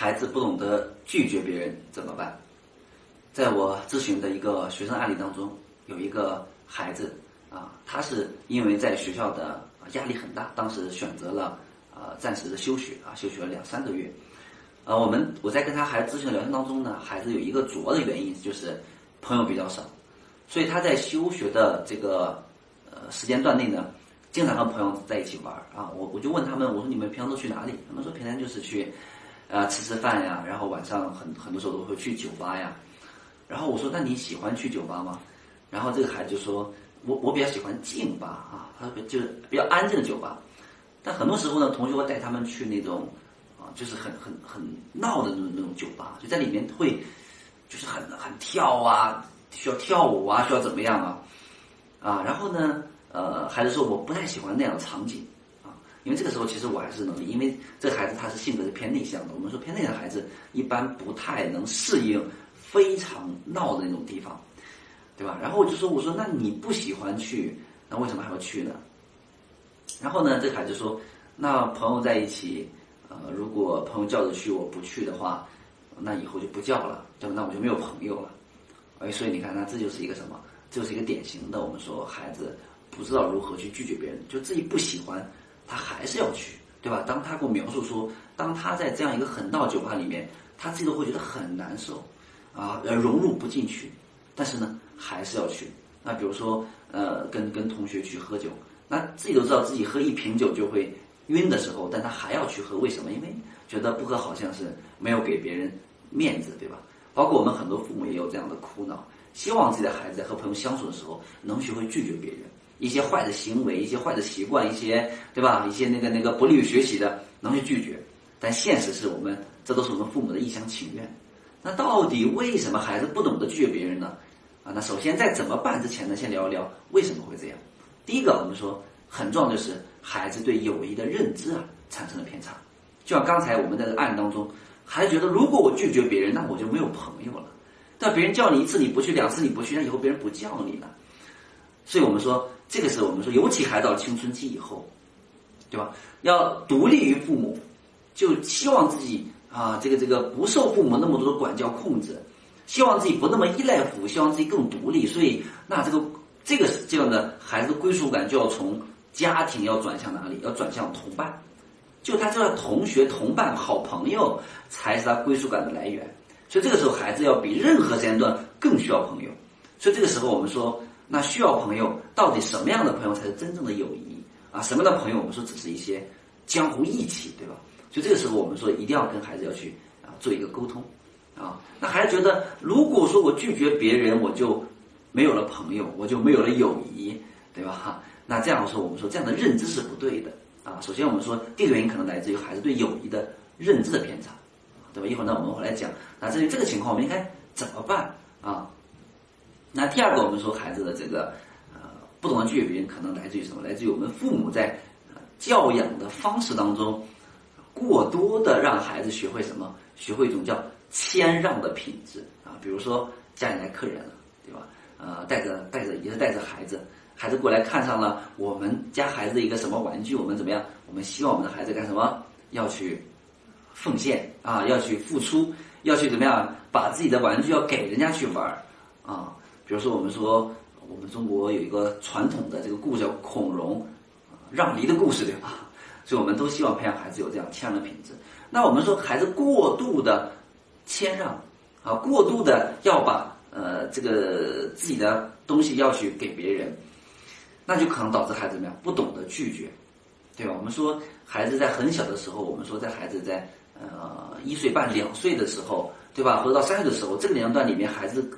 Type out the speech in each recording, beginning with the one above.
孩子不懂得拒绝别人怎么办？在我咨询的一个学生案例当中，有一个孩子啊，他是因为在学校的压力很大，当时选择了呃暂时的休学啊，休学了两三个月。呃，我们我在跟他孩子咨询聊天当中呢，孩子有一个主要的原因就是朋友比较少，所以他在休学的这个呃时间段内呢，经常和朋友在一起玩啊。我我就问他们，我说你们平常都去哪里？他们说平常就是去啊吃吃饭呀，然后晚上很很多时候都会去酒吧呀。然后我说那你喜欢去酒吧吗？然后这个孩子就说，我我比较喜欢静吧啊，他说就是比较安静的酒吧。但很多时候呢，同学会带他们去那种啊。就是很很很闹的那种那种酒吧，就在里面会，就是很很跳啊，需要跳舞啊，需要怎么样啊，啊，然后呢，呃，孩子说我不太喜欢那样的场景，因为这个时候其实我还是能理，因为这孩子他是性格是偏内向的，我们说偏内向孩子一般不太能适应非常闹的那种地方，对吧？然后我就说我说那你不喜欢去，那为什么还要去呢？然后呢，这孩子说那朋友在一起。呃，如果朋友叫着去，我不去的话，那以后就不叫了，对吧？那我就没有朋友了。哎，所以你看，那这就是一个什么？这就是一个典型的，我们说孩子不知道如何去拒绝别人，就自己不喜欢，他还是要去，对吧？当他给我描述说，当他在这样一个很闹酒吧里面，他自己都会觉得很难受，啊，呃，融入不进去，但是呢，还是要去。那比如说，呃，跟跟同学去喝酒，那自己都知道自己喝一瓶酒就会。晕的时候，但他还要去喝，为什么？因为觉得不喝好像是没有给别人面子，对吧？包括我们很多父母也有这样的苦恼，希望自己的孩子在和朋友相处的时候能学会拒绝别人，一些坏的行为、一些坏的习惯、一些对吧？一些那个那个不利于学习的，能去拒绝。但现实是我们这都是我们父母的一厢情愿。那到底为什么孩子不懂得拒绝别人呢？啊，那首先在怎么办之前呢，先聊一聊为什么会这样。第一个，我们说很重要就是。孩子对友谊的认知啊产生了偏差，就像刚才我们在这案例当中，孩子觉得如果我拒绝别人，那我就没有朋友了。但别人叫你一次你不去，两次你不去，那以后别人不叫你了。所以我们说，这个时候我们说，尤其孩子到青春期以后，对吧？要独立于父母，就希望自己啊，这个这个不受父母那么多的管教控制，希望自己不那么依赖父母，希望自己更独立。所以，那这个这个这样的孩子归属感就要从。家庭要转向哪里？要转向同伴，就他这个同学、同伴、好朋友才是他归属感的来源。所以这个时候，孩子要比任何时间段更需要朋友。所以这个时候，我们说，那需要朋友，到底什么样的朋友才是真正的友谊啊？什么样的朋友，我们说只是一些江湖义气，对吧？所以这个时候，我们说一定要跟孩子要去啊做一个沟通啊。那孩子觉得，如果说我拒绝别人，我就没有了朋友，我就没有了友谊，对吧？那这样说，我们说这样的认知是不对的啊。首先，我们说第一个原因可能来自于孩子对友谊的认知的偏差，对吧？一会儿呢，我们会来讲。那至于这个情况，我们应该怎么办啊？那第二个，我们说孩子的这个呃不懂的拒绝别人，可能来自于什么？来自于我们父母在教养的方式当中，过多的让孩子学会什么？学会一种叫谦让的品质啊。比如说家里来客人了，对吧？呃，带着带着也是带着孩子。孩子过来看上了我们家孩子一个什么玩具，我们怎么样？我们希望我们的孩子干什么？要去奉献啊，要去付出，要去怎么样？把自己的玩具要给人家去玩儿啊。比如说，我们说我们中国有一个传统的这个故事叫孔融让梨的故事，对吧？所以我们都希望培养孩子有这样谦让的品质。那我们说孩子过度的谦让啊，过度的要把呃这个自己的东西要去给别人。那就可能导致孩子怎么样？不懂得拒绝，对吧？我们说孩子在很小的时候，我们说在孩子在呃一岁半、两岁的时候，对吧？或者到三岁的时候，这个年龄段里面，孩子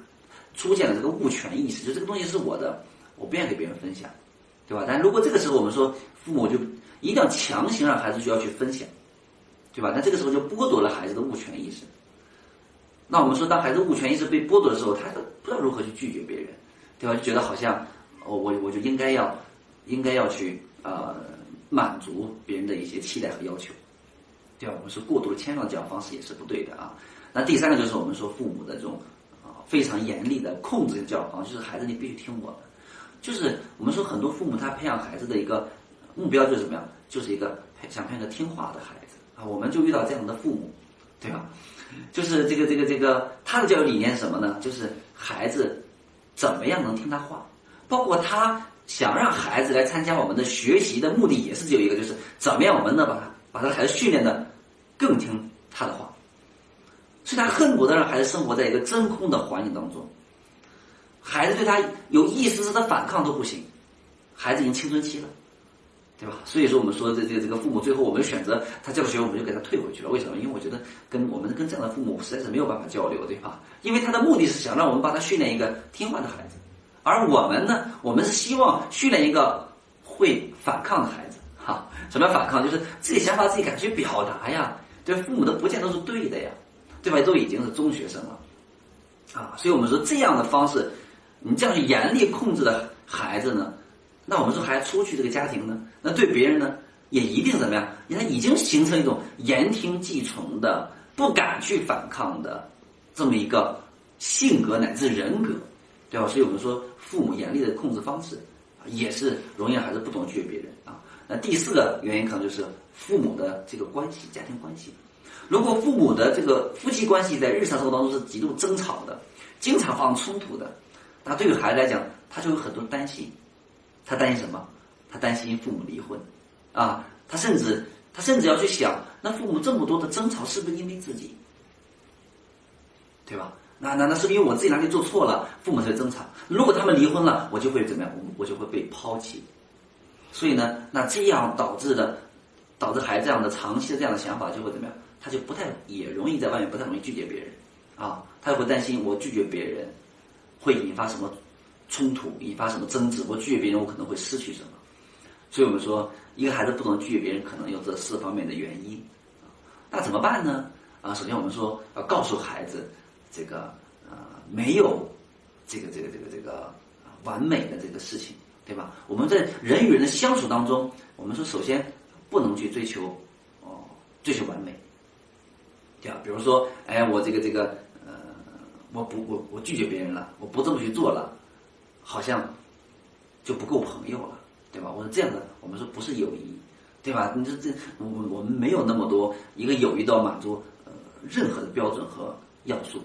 出现了这个物权意识，就这个东西是我的，我不愿意给别人分享，对吧？但如果这个时候我们说父母就一定要强行让孩子就要去分享，对吧？那这个时候就剥夺了孩子的物权意识。那我们说，当孩子物权意识被剥夺的时候，他不知道如何去拒绝别人，对吧？就觉得好像。我我我就应该要，应该要去呃满足别人的一些期待和要求，对吧？我们说过度的谦让教养方式也是不对的啊。那第三个就是我们说父母的这种非常严厉的控制教养方，就是孩子你必须听我的。就是我们说很多父母他培养孩子的一个目标就是怎么样？就是一个想培养个听话的孩子啊。我们就遇到这样的父母，对吧？就是这个这个这个他的教育理念是什么呢？就是孩子怎么样能听他话，包括他想让孩子来参加我们的学习的目的也是只有一个，就是怎么样我们能把他把他孩子训练的更听他的话。所以他恨不得让孩子生活在一个真空的环境当中，孩子对他有一丝丝的反抗都不行。孩子已经青春期了，对吧？所以说我们说这这这个父母最后我们选择他教学，我们就给他退回去了。为什么？因为我觉得跟我们跟这样的父母实在是没有办法交流，对吧？因为他的目的是想让我们把他训练一个听话的孩子，而我们呢，我们是希望训练一个会反抗的孩子。哈，什么叫反抗？就是自己想法自己敢去表达呀。对父母的不见都是对的呀。对吧？都已经是中学生了，啊，所以我们说这样的方式，你这样严厉控制的孩子呢，那我们说还出去这个家庭呢，那对别人呢也一定怎么样？你看已经形成一种言听计从的、不敢去反抗的这么一个性格乃至人格，对吧？所以我们说父母严厉的控制方式，也是容易让孩子不懂拒绝别人啊。那第四个原因可能就是父母的这个关系、家庭关系。如果父母的这个夫妻关系在日常生活当中是极度争吵的，经常发生冲突的，那对于孩子来讲，他就有很多担心。他担心什么？他担心父母离婚，啊，他甚至他甚至要去想，那父母这么多的争吵是不是因为自己？对吧？那那那是不是因为我自己哪里做错了，父母才争吵？如果他们离婚了，我就会怎么样？我我就会被抛弃。所以呢，那这样导致的，导致孩子这样的长期的这样的想法就会怎么样？他就不太也容易在外面不太容易拒绝别人，啊，他也会担心我拒绝别人会引发什么冲突，引发什么争执。我拒绝别人，我可能会失去什么。所以我们说，一个孩子不能拒绝别人，可能有这四方面的原因。那怎么办呢？啊，首先我们说要告诉孩子，这个呃没有这个这个这个这个完美的这个事情，对吧？我们在人与人的相处当中，我们说首先不能去追求哦追求完美。对吧？比如说，哎，我这个这个，呃，我不我我拒绝别人了，我不这么去做了，好像就不够朋友了，对吧？我说这样的，我们说不是友谊，对吧？你说这我我们没有那么多一个友谊都要满足呃任何的标准和要素。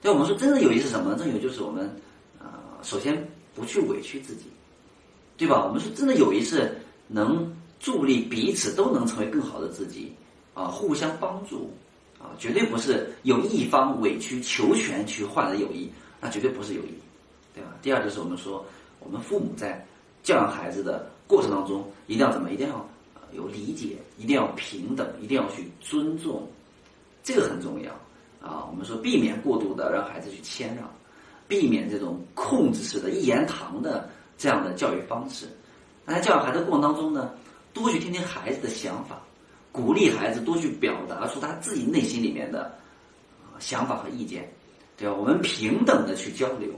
对，我们说真正友谊是什么？真友就是我们呃首先不去委屈自己，对吧？我们说真的友谊是能助力彼此都能成为更好的自己啊，互相帮助。啊，绝对不是有一方委曲求全去换来友谊，那绝对不是友谊，对吧？第二就是我们说，我们父母在教养孩子的过程当中，一定要怎么？一定要有理解，一定要平等，一定要去尊重，这个很重要啊。我们说，避免过度的让孩子去谦让，避免这种控制式的一言堂的这样的教育方式。那在教养孩子过程当中呢，多去听听孩子的想法。鼓励孩子多去表达出他自己内心里面的想法和意见，对吧？我们平等的去交流，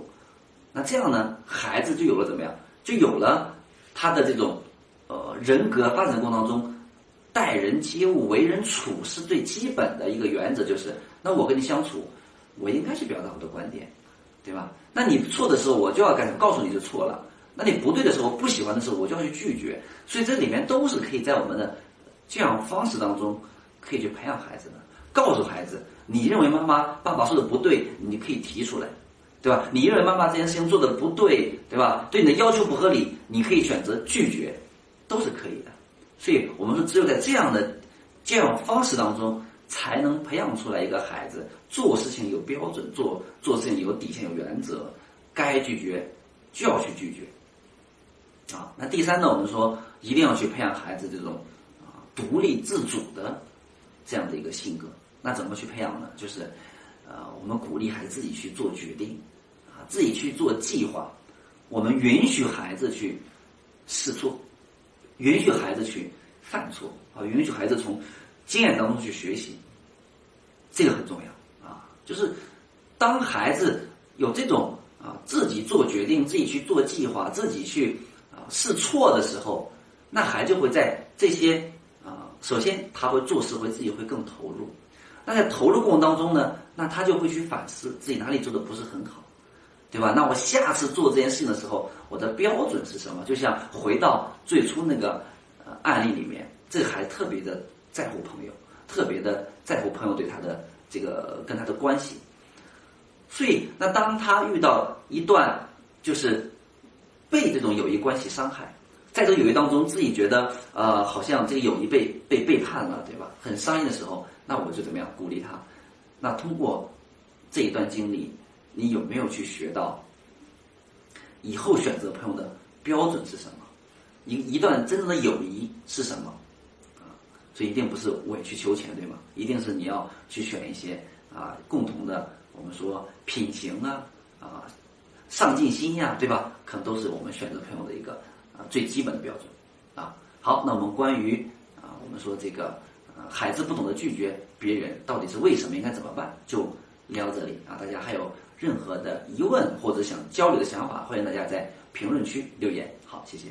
那这样呢，孩子就有了怎么样？就有了他的这种呃人格发展过程当中，待人接物、为人处事最基本的一个原则就是：那我跟你相处，我应该去表达我的观点，对吧？那你错的时候，我就要干什么告诉你是错了；那你不对的时候，不喜欢的时候，我就要去拒绝。所以这里面都是可以在我们的。教养方式当中，可以去培养孩子的，告诉孩子，你认为妈妈、爸爸说的不对，你可以提出来，对吧？你认为妈妈这件事情做的不对，对吧？对你的要求不合理，你可以选择拒绝，都是可以的。所以我们说，只有在这样的教养方式当中，才能培养出来一个孩子做事情有标准，做做事情有底线、有原则，该拒绝就要去拒绝。啊，那第三呢，我们说一定要去培养孩子这种。独立自主的这样的一个性格，那怎么去培养呢？就是，呃，我们鼓励孩子自己去做决定，啊，自己去做计划。我们允许孩子去试错，允许孩子去犯错，啊，允许孩子从经验当中去学习。这个很重要啊，就是当孩子有这种啊自己做决定、自己去做计划、自己去啊试错的时候，那孩子就会在这些。首先，他会做事会自己会更投入。那在投入过程当中呢，那他就会去反思自己哪里做的不是很好，对吧？那我下次做这件事情的时候，我的标准是什么？就像回到最初那个呃案例里面，这个孩子特别的在乎朋友，特别的在乎朋友对他的这个跟他的关系。所以，那当他遇到一段就是被这种友谊关系伤害，在这个友谊当中自己觉得呃好像这个友谊被被背叛了，对吧？很伤心的时候，那我就怎么样鼓励他？那通过这一段经历，你有没有去学到以后选择朋友的标准是什么？一一段真正的友谊是什么？啊，所以一定不是委曲求全，对吗？一定是你要去选一些啊共同的，我们说品行啊啊上进心呀，对吧？可能都是我们选择朋友的一个啊最基本的标准啊。好，那我们关于啊我们说这个啊孩子不懂得拒绝别人，到底是为什么？应该怎么办？就聊到这里啊。大家还有任何的疑问或者想交流的想法，欢迎大家在评论区留言。好，谢谢。